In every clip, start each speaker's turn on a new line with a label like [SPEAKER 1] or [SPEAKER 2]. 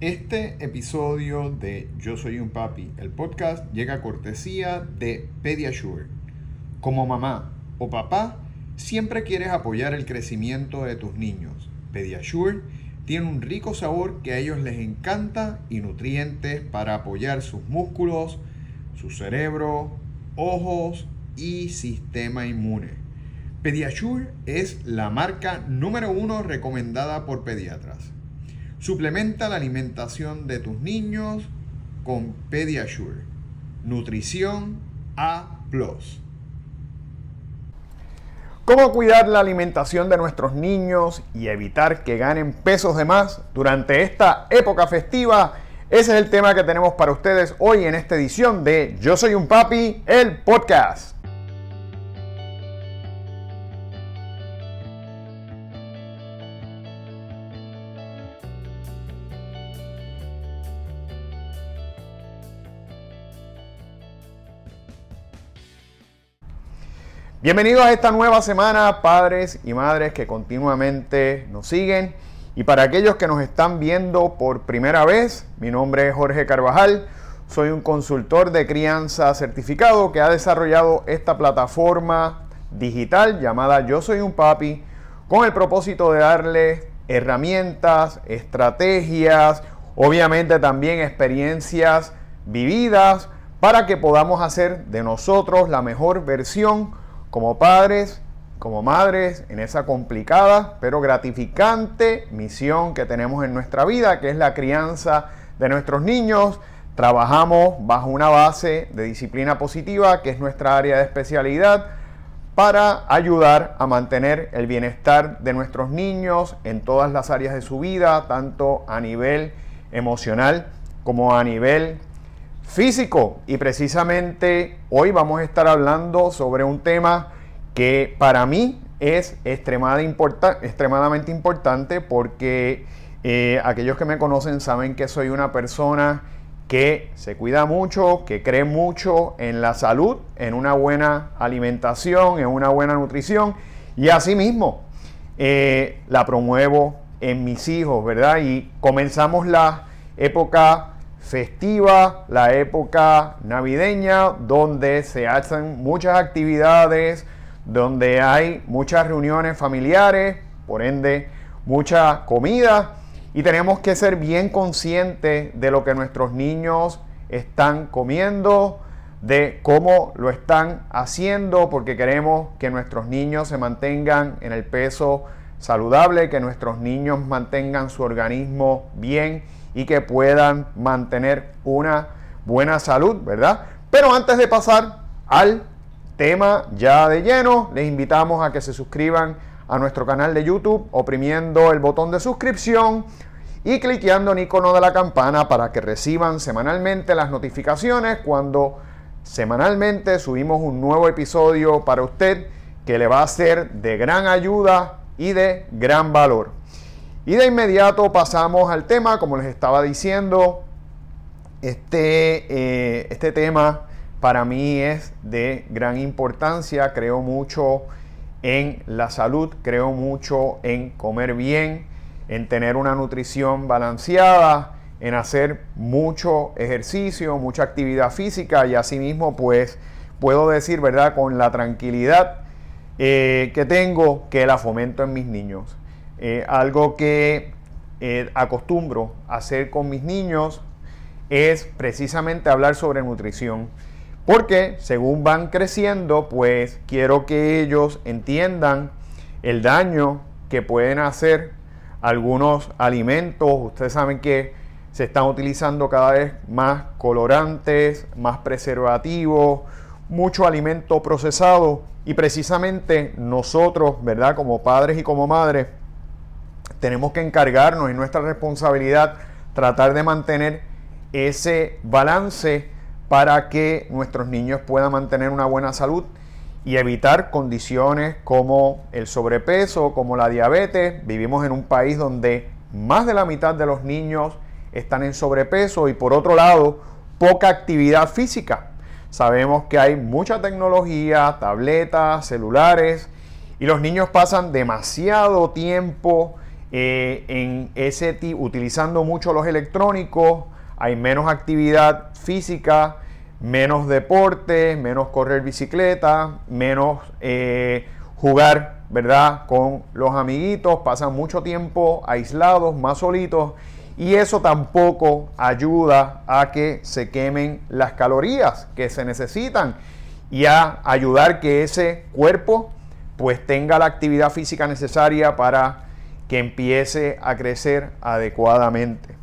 [SPEAKER 1] Este episodio de Yo Soy un Papi, el podcast, llega a cortesía de Pediasure. Como mamá o papá, siempre quieres apoyar el crecimiento de tus niños. Pediasure tiene un rico sabor que a ellos les encanta y nutrientes para apoyar sus músculos, su cerebro, ojos y sistema inmune. Pediasure es la marca número uno recomendada por pediatras. Suplementa la alimentación de tus niños con Pediasure. Nutrición A. ¿Cómo cuidar la alimentación de nuestros niños y evitar que ganen pesos de más durante esta época festiva? Ese es el tema que tenemos para ustedes hoy en esta edición de Yo Soy un Papi, el podcast. Bienvenidos a esta nueva semana, padres y madres que continuamente nos siguen. Y para aquellos que nos están viendo por primera vez, mi nombre es Jorge Carvajal. Soy un consultor de crianza certificado que ha desarrollado esta plataforma digital llamada Yo Soy un Papi con el propósito de darle herramientas, estrategias, obviamente también experiencias vividas para que podamos hacer de nosotros la mejor versión como padres, como madres, en esa complicada pero gratificante misión que tenemos en nuestra vida, que es la crianza de nuestros niños. Trabajamos bajo una base de disciplina positiva, que es nuestra área de especialidad, para ayudar a mantener el bienestar de nuestros niños en todas las áreas de su vida, tanto a nivel emocional como a nivel físico. Y precisamente hoy vamos a estar hablando sobre un tema que para mí es extremadamente importante porque eh, aquellos que me conocen saben que soy una persona que se cuida mucho, que cree mucho en la salud, en una buena alimentación, en una buena nutrición y asimismo eh, la promuevo en mis hijos, ¿verdad? Y comenzamos la época festiva, la época navideña, donde se hacen muchas actividades, donde hay muchas reuniones familiares, por ende mucha comida, y tenemos que ser bien conscientes de lo que nuestros niños están comiendo, de cómo lo están haciendo, porque queremos que nuestros niños se mantengan en el peso saludable, que nuestros niños mantengan su organismo bien y que puedan mantener una buena salud, ¿verdad? Pero antes de pasar al tema ya de lleno, les invitamos a que se suscriban a nuestro canal de YouTube oprimiendo el botón de suscripción y cliqueando en icono de la campana para que reciban semanalmente las notificaciones cuando semanalmente subimos un nuevo episodio para usted que le va a ser de gran ayuda y de gran valor. Y de inmediato pasamos al tema, como les estaba diciendo, este, eh, este tema para mí es de gran importancia, creo mucho en la salud, creo mucho en comer bien, en tener una nutrición balanceada, en hacer mucho ejercicio, mucha actividad física y asimismo pues puedo decir, ¿verdad?, con la tranquilidad eh, que tengo que la fomento en mis niños. Eh, algo que eh, acostumbro hacer con mis niños es precisamente hablar sobre nutrición. Porque según van creciendo, pues quiero que ellos entiendan el daño que pueden hacer algunos alimentos. Ustedes saben que se están utilizando cada vez más colorantes, más preservativos, mucho alimento procesado. Y precisamente nosotros, ¿verdad? Como padres y como madres, tenemos que encargarnos, en nuestra responsabilidad, tratar de mantener ese balance para que nuestros niños puedan mantener una buena salud y evitar condiciones como el sobrepeso, como la diabetes. Vivimos en un país donde más de la mitad de los niños están en sobrepeso y por otro lado, poca actividad física. Sabemos que hay mucha tecnología, tabletas, celulares y los niños pasan demasiado tiempo eh, en ese utilizando mucho los electrónicos, hay menos actividad física, menos deporte, menos correr bicicleta, menos eh, jugar, ¿verdad? Con los amiguitos, pasan mucho tiempo aislados, más solitos, y eso tampoco ayuda a que se quemen las calorías que se necesitan y a ayudar que ese cuerpo pues tenga la actividad física necesaria para que empiece a crecer adecuadamente.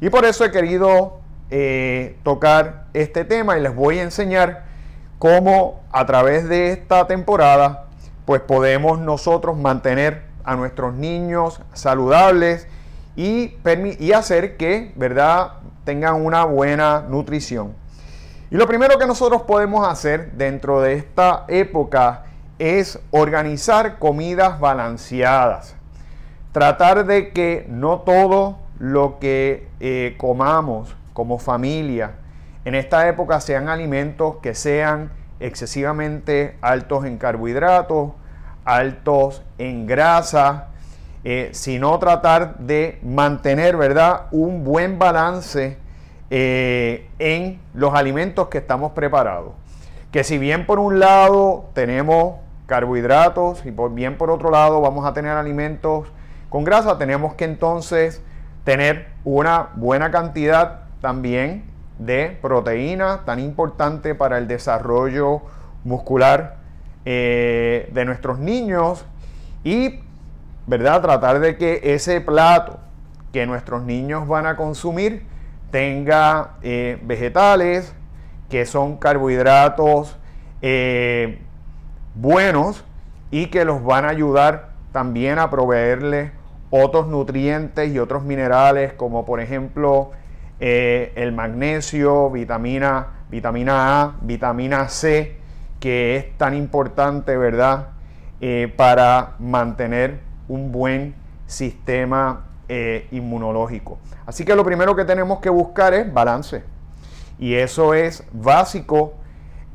[SPEAKER 1] Y por eso he querido eh, tocar este tema y les voy a enseñar cómo a través de esta temporada pues podemos nosotros mantener a nuestros niños saludables y, y hacer que, ¿verdad?, tengan una buena nutrición. Y lo primero que nosotros podemos hacer dentro de esta época es organizar comidas balanceadas. Tratar de que no todo lo que eh, comamos como familia en esta época sean alimentos que sean excesivamente altos en carbohidratos, altos en grasa, eh, sino tratar de mantener, ¿verdad?, un buen balance eh, en los alimentos que estamos preparados. Que si bien por un lado tenemos carbohidratos y por bien por otro lado vamos a tener alimentos con grasa, tenemos que entonces tener una buena cantidad también de proteína, tan importante para el desarrollo muscular eh, de nuestros niños y, ¿verdad? Tratar de que ese plato que nuestros niños van a consumir tenga eh, vegetales, que son carbohidratos eh, buenos y que los van a ayudar también a proveerle otros nutrientes y otros minerales como por ejemplo eh, el magnesio, vitamina, vitamina A, vitamina C, que es tan importante, ¿verdad? para mantener un buen sistema eh, inmunológico. Así que lo primero que tenemos que buscar es balance. Y eso es básico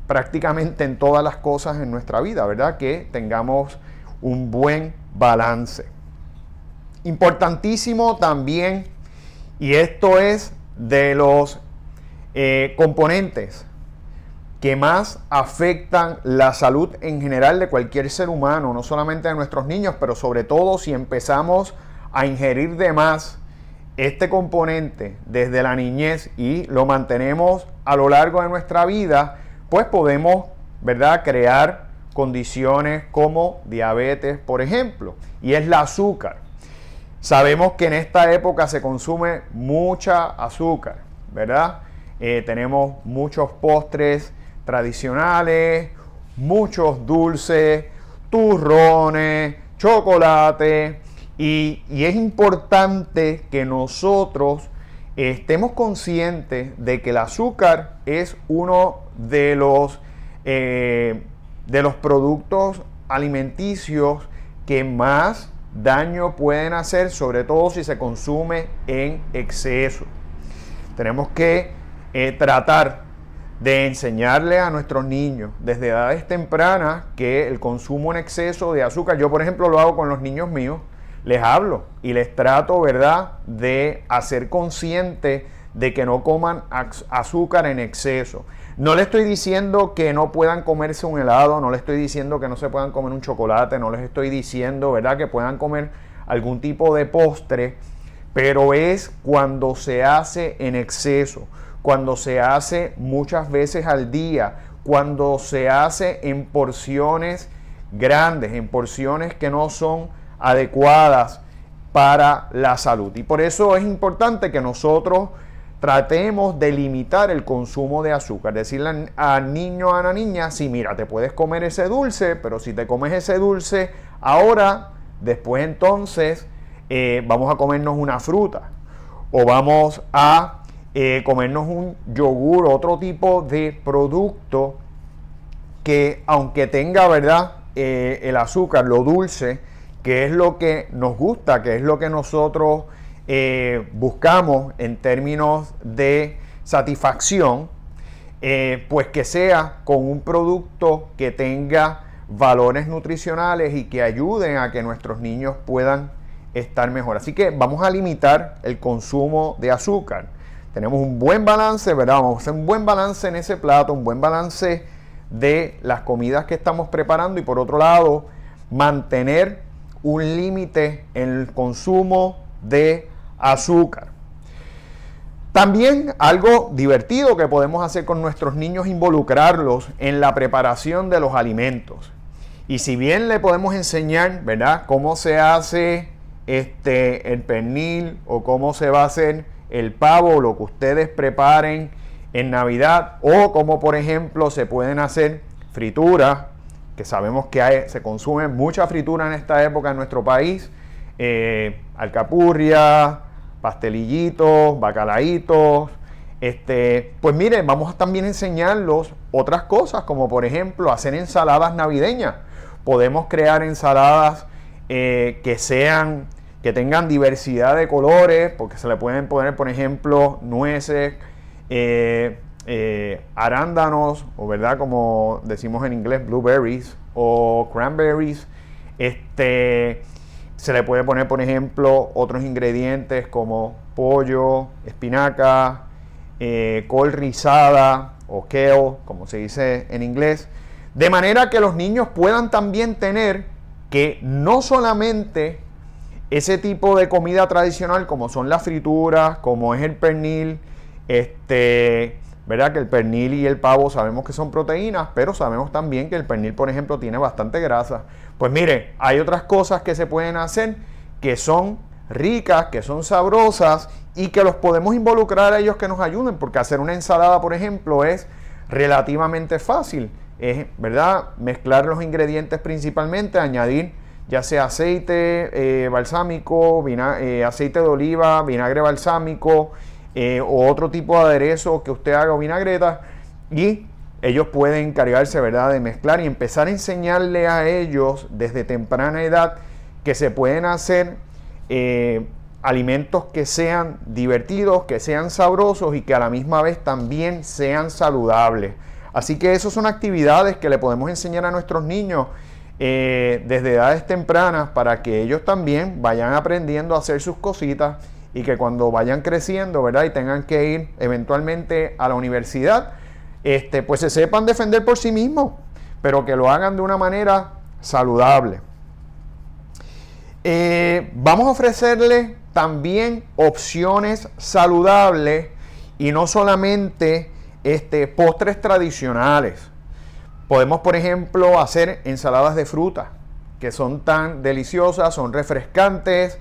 [SPEAKER 1] prácticamente en todas las cosas en nuestra vida, ¿verdad? Que tengamos un buen balance. Importantísimo también, y esto es de los eh, componentes que más afectan la salud en general de cualquier ser humano, no solamente de nuestros niños, pero sobre todo si empezamos a ingerir de más este componente desde la niñez y lo mantenemos a lo largo de nuestra vida, pues podemos, ¿verdad?, crear condiciones como diabetes, por ejemplo, y es el azúcar. Sabemos que en esta época se consume mucha azúcar, ¿verdad? Eh, tenemos muchos postres tradicionales, muchos dulces, turrones, chocolate, y, es importante que nosotros estemos conscientes de que el azúcar es uno de los, eh, de los productos alimenticios que más daño pueden hacer, sobre todo si se consume en exceso. Tenemos que eh, tratar de enseñarle a nuestros niños desde edades tempranas que el consumo en exceso de azúcar, yo por ejemplo lo hago con los niños míos, les hablo y les trato, ¿verdad?, de hacer consciente de que no coman azúcar en exceso. No le estoy diciendo que no puedan comerse un helado, no le estoy diciendo que no se puedan comer un chocolate, no les estoy diciendo, ¿verdad?, que puedan comer algún tipo de postre, pero es cuando se hace en exceso, cuando se hace muchas veces al día, cuando se hace en porciones grandes, en porciones que no son adecuadas para la salud. Y por eso es importante que nosotros tratemos de limitar el consumo de azúcar. Decirle al niño o a la niña, sí, mira, te puedes comer ese dulce, pero si te comes ese dulce ahora, después entonces eh, vamos a comernos una fruta o vamos a eh, comernos un yogur, otro tipo de producto que aunque tenga, ¿verdad? Eh, el azúcar, lo dulce, qué es lo que nos gusta, qué es lo que nosotros eh, buscamos en términos de satisfacción, eh, pues que sea con un producto que tenga valores nutricionales y que ayuden a que nuestros niños puedan estar mejor. Así que vamos a limitar el consumo de azúcar. Tenemos un buen balance, ¿verdad? Vamos a hacer un buen balance en ese plato, un buen balance de las comidas que estamos preparando y por otro lado, mantener un límite en el consumo de azúcar. También algo divertido que podemos hacer con nuestros niños, involucrarlos en la preparación de los alimentos. Y si bien le podemos enseñar, ¿verdad?, cómo se hace este, el pernil o cómo se va a hacer el pavo, lo que ustedes preparen en Navidad, o como por ejemplo se pueden hacer frituras, que sabemos que se consume mucha fritura en esta época en nuestro país, eh, alcapurria, pastelillitos, bacalaitos. Este, pues miren, vamos a también enseñarlos otras cosas, como por ejemplo hacer ensaladas navideñas. Podemos crear ensaladas eh, que sean, que tengan diversidad de colores, porque se le pueden poner, por ejemplo, nueces, eh, eh, arándanos, o verdad, como decimos en inglés, blueberries o cranberries. Este, se le puede poner, por ejemplo, otros ingredientes como pollo, espinaca, eh, col rizada o kale, como se dice en inglés. De manera que los niños puedan también tener que no solamente ese tipo de comida tradicional como son las frituras, como es el pernil, este, ¿verdad? Que el pernil y el pavo sabemos que son proteínas, pero sabemos también que el pernil, por ejemplo, tiene bastante grasa. Pues mire, hay otras cosas que se pueden hacer que son ricas, que son sabrosas y que los podemos involucrar a ellos que nos ayuden, porque hacer una ensalada, por ejemplo, es relativamente fácil. Es, ¿verdad? Mezclar los ingredientes principalmente, añadir ya sea aceite eh, balsámico, eh, aceite de oliva, vinagre balsámico, eh, o otro tipo de aderezo que usted haga o vinagreta y ellos pueden encargarse, ¿verdad?, de mezclar y empezar a enseñarle a ellos desde temprana edad que se pueden hacer eh, alimentos que sean divertidos, que sean sabrosos y que a la misma vez también sean saludables. Así que esas son actividades que le podemos enseñar a nuestros niños eh, desde edades tempranas para que ellos también vayan aprendiendo a hacer sus cositas y que cuando vayan creciendo, ¿verdad? Y tengan que ir eventualmente a la universidad, este, pues se sepan defender por sí mismos, pero que lo hagan de una manera saludable. Eh, vamos a ofrecerle también opciones saludables y no solamente este, postres tradicionales. Podemos, por ejemplo, hacer ensaladas de fruta, que son tan deliciosas, son refrescantes,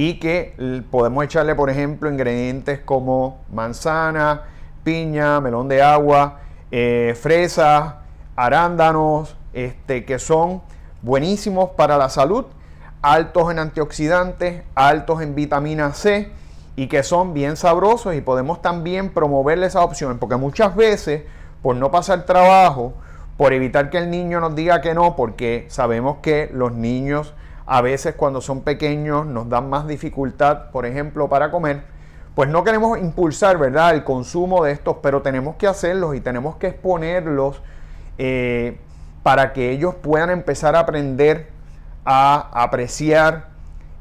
[SPEAKER 1] y que podemos echarle, por ejemplo, ingredientes como manzana, piña, melón de agua, eh, fresas, arándanos, este, que son buenísimos para la salud, altos en antioxidantes, altos en vitamina C y que son bien sabrosos y podemos también promoverle esas opciones, porque muchas veces, por no pasar trabajo, por evitar que el niño nos diga que no, porque sabemos que los niños a veces cuando son pequeños nos dan más dificultad, por ejemplo, para comer, pues no queremos impulsar, ¿verdad?, el consumo de estos, pero tenemos que hacerlos y tenemos que exponerlos eh, para que ellos puedan empezar a aprender a apreciar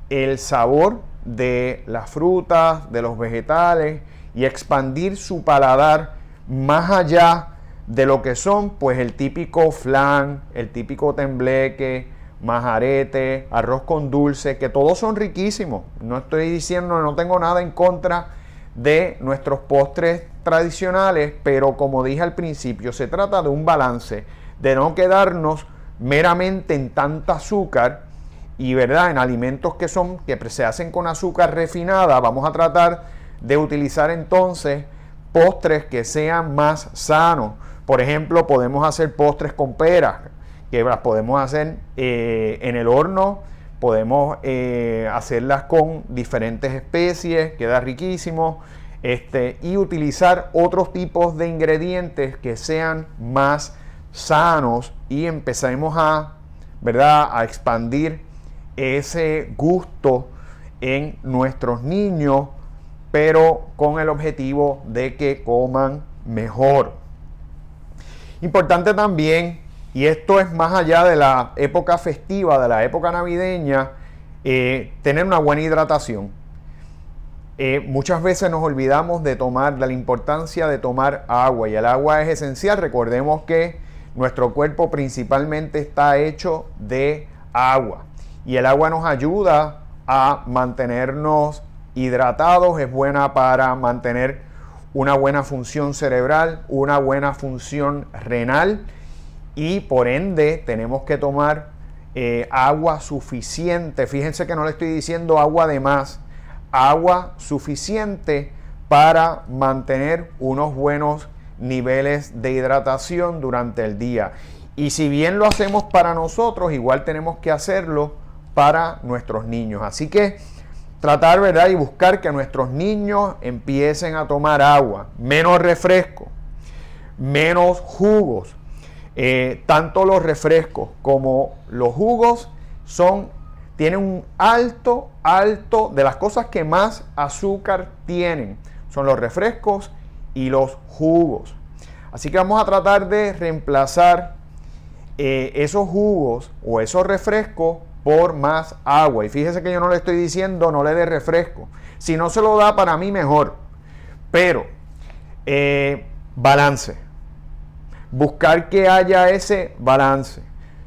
[SPEAKER 1] el sabor de las frutas, de los vegetales y expandir su paladar más allá de lo que son, pues el típico flan, el típico tembleque, majarete, arroz con dulce, que todos son riquísimos. No estoy diciendo, no tengo nada en contra de nuestros postres tradicionales, pero como dije al principio, se trata de un balance, de no quedarnos meramente en tanta azúcar y verdad en alimentos que son que se hacen con azúcar refinada, vamos a tratar de utilizar entonces postres que sean más sanos. Por ejemplo, podemos hacer postres con peras, que las podemos hacer eh, en el horno, podemos eh, hacerlas con diferentes especies, queda riquísimo, este, y utilizar otros tipos de ingredientes que sean más sanos y empecemos a, ¿verdad? a expandir ese gusto en nuestros niños, pero con el objetivo de que coman mejor. Importante también y esto es más allá de la época festiva, de la época navideña, Eh, tener una buena hidratación. Eh, muchas veces nos olvidamos de tomar, de la importancia de tomar agua y el agua es esencial. Recordemos que nuestro cuerpo principalmente está hecho de agua y el agua nos ayuda a mantenernos hidratados, es buena para mantener una buena función cerebral, una buena función renal y por ende tenemos que tomar eh, agua suficiente. Fíjense que no le estoy diciendo agua de más, agua suficiente para mantener unos buenos niveles de hidratación durante el día. Y si bien lo hacemos para nosotros, igual tenemos que hacerlo para nuestros niños. Así que tratar, ¿verdad? Y buscar que nuestros niños empiecen a tomar agua, menos refresco, menos jugos. Eh, tanto los refrescos como los jugos son tienen un alto, alto de las cosas que más azúcar tienen. Son los refrescos y los jugos. Así que vamos a tratar de reemplazar eh, esos jugos o esos refrescos por más agua. Y fíjese que yo no le estoy diciendo no le dé refresco. Si no se lo da para mí mejor. Pero eh, balance. Buscar que haya ese balance.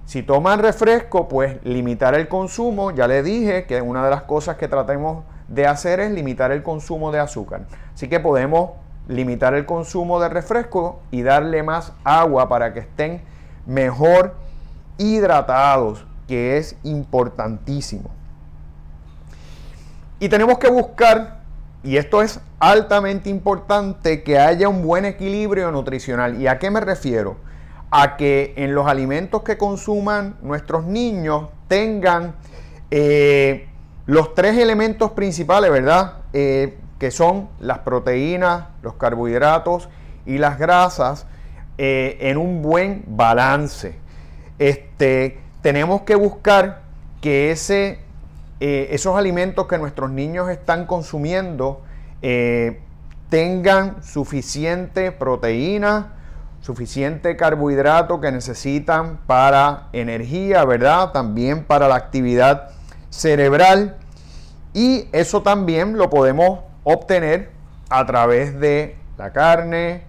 [SPEAKER 1] Si toman refresco, pues limitar el consumo. Ya le dije que una de las cosas que tratemos de hacer es limitar el consumo de azúcar. Así que podemos limitar el consumo de refresco y darle más agua para que estén mejor hidratados, que es importantísimo. Y tenemos que buscar, y esto es altamente importante, que haya un buen equilibrio nutricional. ¿Y a qué me refiero? a que en los alimentos que consuman nuestros niños tengan eh, los tres elementos principales, ¿verdad? Eh, que son las proteínas, los carbohidratos y las grasas eh, en un buen balance. Este, tenemos que buscar que ese, esos alimentos que nuestros niños están consumiendo tengan suficiente proteína, suficiente carbohidrato que necesitan para energía, ¿verdad? También para la actividad cerebral. Y eso también lo podemos obtener a través de la carne,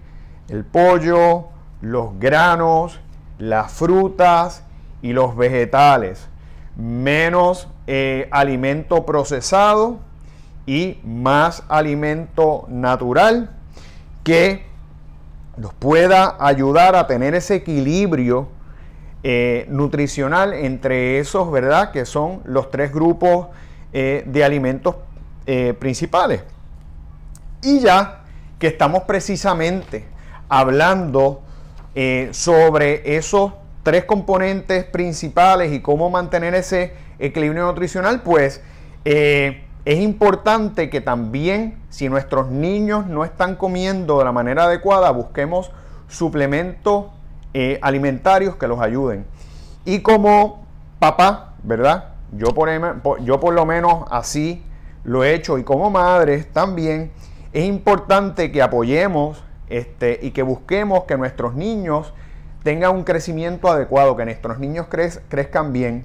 [SPEAKER 1] el pollo, los granos, las frutas y los vegetales. Menos eh, alimento procesado y más alimento natural que nos pueda ayudar a tener ese equilibrio eh, nutricional entre esos, ¿verdad? Que son los tres grupos eh, de alimentos principales. Y ya que estamos precisamente hablando sobre esos tres componentes principales y cómo mantener ese equilibrio nutricional, pues es importante que también, si nuestros niños no están comiendo de la manera adecuada, busquemos suplementos eh, alimentarios que los ayuden. Y como papá, ¿verdad? Yo por, yo por lo menos así lo he hecho y como madres también es importante que apoyemos este, y que busquemos que nuestros niños tengan un crecimiento adecuado, que nuestros niños crezcan bien.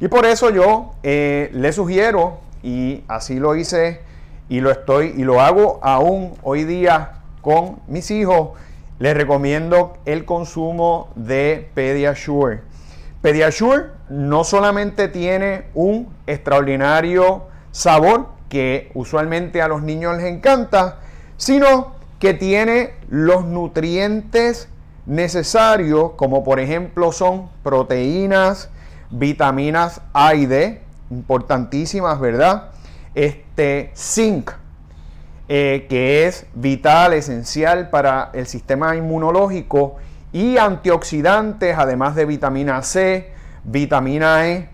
[SPEAKER 1] Y por eso yo eh, les sugiero y así lo hice y lo estoy y lo hago aún hoy día con mis hijos. Les recomiendo el consumo de Pediasure. Pediasure no solamente tiene un extraordinario sabor que usualmente a los niños les encanta, sino que tiene los nutrientes necesarios, como por ejemplo son proteínas, vitaminas A y D, importantísimas, ¿verdad? Este zinc, eh, que es vital, esencial para el sistema inmunológico, y antioxidantes, además de vitamina C, vitamina E,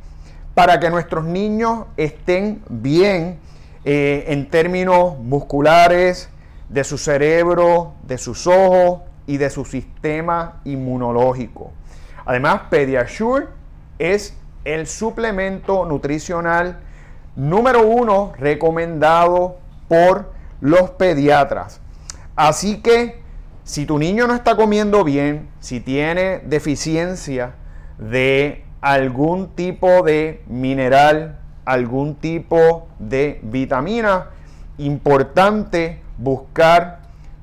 [SPEAKER 1] para que nuestros niños estén bien eh, en términos musculares, de su cerebro, de sus ojos y de su sistema inmunológico. Además, Pediasure es el suplemento nutricional número uno recomendado por los pediatras. Así que si tu niño no está comiendo bien, si tiene deficiencia de algún tipo de mineral, algún tipo de vitamina. Importante buscar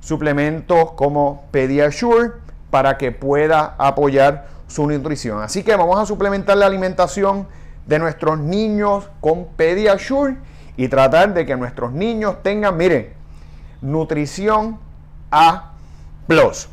[SPEAKER 1] suplementos como Pediasure para que pueda apoyar su nutrición. Así que vamos a suplementar la alimentación de nuestros niños con Pediasure y tratar de que nuestros niños tengan, miren, nutrición A plus.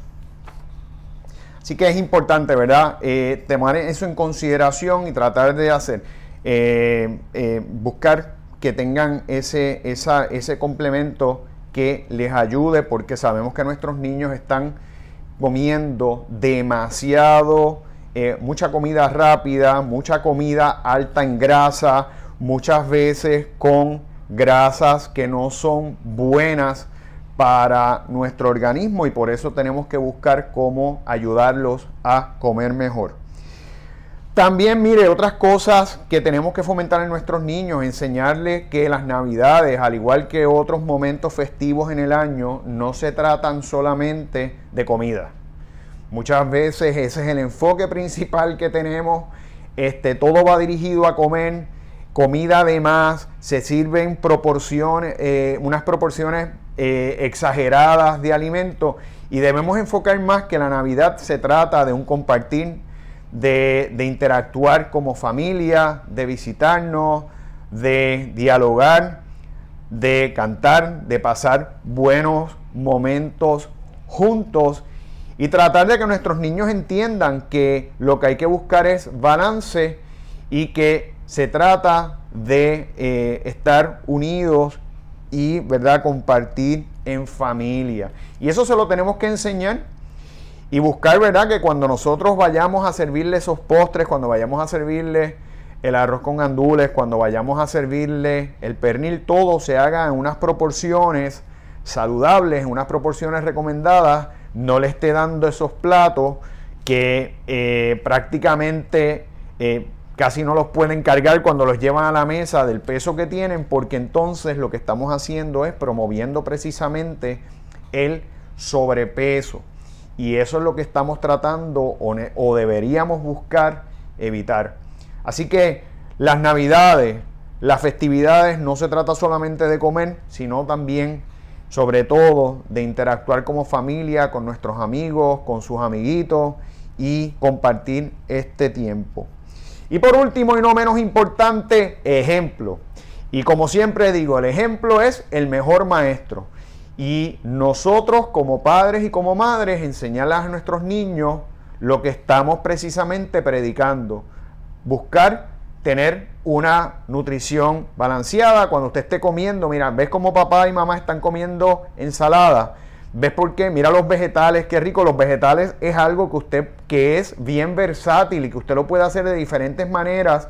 [SPEAKER 1] Así que es importante, ¿verdad? Eh, tomar eso en consideración y tratar de hacer, eh, eh, buscar que tengan ese, ese complemento que les ayude porque sabemos que nuestros niños están comiendo demasiado, eh, mucha comida rápida, mucha comida alta en grasa, muchas veces con grasas que no son buenas para nuestro organismo y por eso tenemos que buscar cómo ayudarlos a comer mejor. También, mire, otras cosas que tenemos que fomentar en nuestros niños, enseñarles que las navidades, al igual que otros momentos festivos en el año, no se tratan solamente de comida. Muchas veces ese es el enfoque principal que tenemos. Este, todo va dirigido a comer, comida además, se sirven proporciones, eh, unas proporciones eh, exageradas de alimento y debemos enfocar más que la Navidad se trata de un compartir de, interactuar como familia, de visitarnos, de dialogar, de cantar, de pasar buenos momentos juntos y tratar de que nuestros niños entiendan que lo que hay que buscar es balance y que se trata de eh, estar unidos y verdad compartir en familia. Y eso se lo tenemos que enseñar y buscar, ¿verdad? Que cuando nosotros vayamos a servirle esos postres, cuando vayamos a servirle el arroz con gandules, cuando vayamos a servirle el pernil, todo se haga en unas proporciones saludables, en unas proporciones recomendadas, no le esté dando esos platos que eh, prácticamente eh, casi no los pueden cargar cuando los llevan a la mesa del peso que tienen, porque entonces lo que estamos haciendo es promoviendo precisamente el sobrepeso. Y eso es lo que estamos tratando o, deberíamos buscar evitar. Así que las navidades, las festividades no se trata solamente de comer, sino también, sobre todo, de interactuar como familia, con nuestros amigos, con sus amiguitos y compartir este tiempo. Y por último y no menos importante, ejemplo. Y como siempre digo, el ejemplo es el mejor maestro. Y nosotros como padres y como madres enseñarles a nuestros niños lo que estamos precisamente predicando. Buscar tener una nutrición balanceada. Cuando usted esté comiendo, mira, ves cómo papá y mamá están comiendo ensalada. ¿Ves por qué? Mira los vegetales, qué rico. Los vegetales es algo que usted que es bien versátil y que usted lo puede hacer de diferentes maneras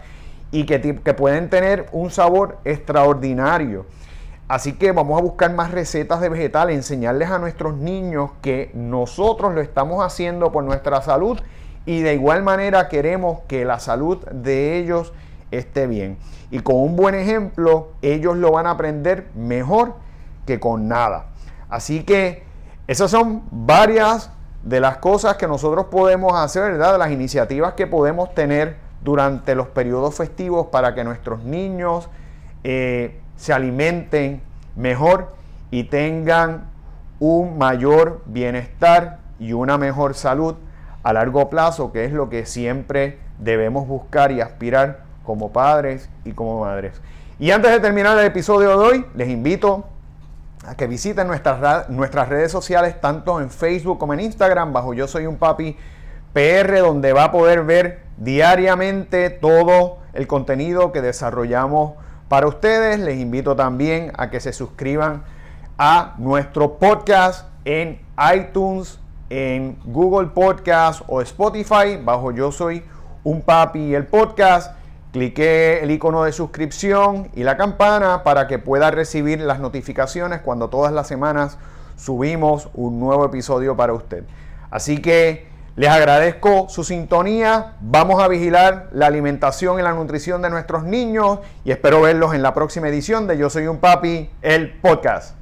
[SPEAKER 1] y que, que pueden tener un sabor extraordinario. Así que vamos a buscar más recetas de vegetales, enseñarles a nuestros niños que nosotros lo estamos haciendo por nuestra salud y de igual manera queremos que la salud de ellos esté bien. Y con un buen ejemplo, ellos lo van a aprender mejor que con nada. Así que esas son varias de las cosas que nosotros podemos hacer, ¿verdad? De las iniciativas que podemos tener durante los periodos festivos para que nuestros niños eh, se alimenten mejor y tengan un mayor bienestar y una mejor salud a largo plazo, que es lo que siempre debemos buscar y aspirar como padres y como madres. Y antes de terminar el episodio de hoy, les invito a que visiten nuestras, nuestras redes sociales, tanto en Facebook como en Instagram, bajo Yo Soy un Papi PR, donde va a poder ver diariamente todo el contenido que desarrollamos para ustedes, les invito también a que se suscriban a nuestro podcast en iTunes, en Google Podcast o Spotify, bajo Yo Soy un Papi el podcast. Clique el icono de suscripción y la campana para que pueda recibir las notificaciones cuando todas las semanas subimos un nuevo episodio para usted. Así que les agradezco su sintonía. Vamos a vigilar la alimentación y la nutrición de nuestros niños y espero verlos en la próxima edición de Yo Soy un Papi, el podcast.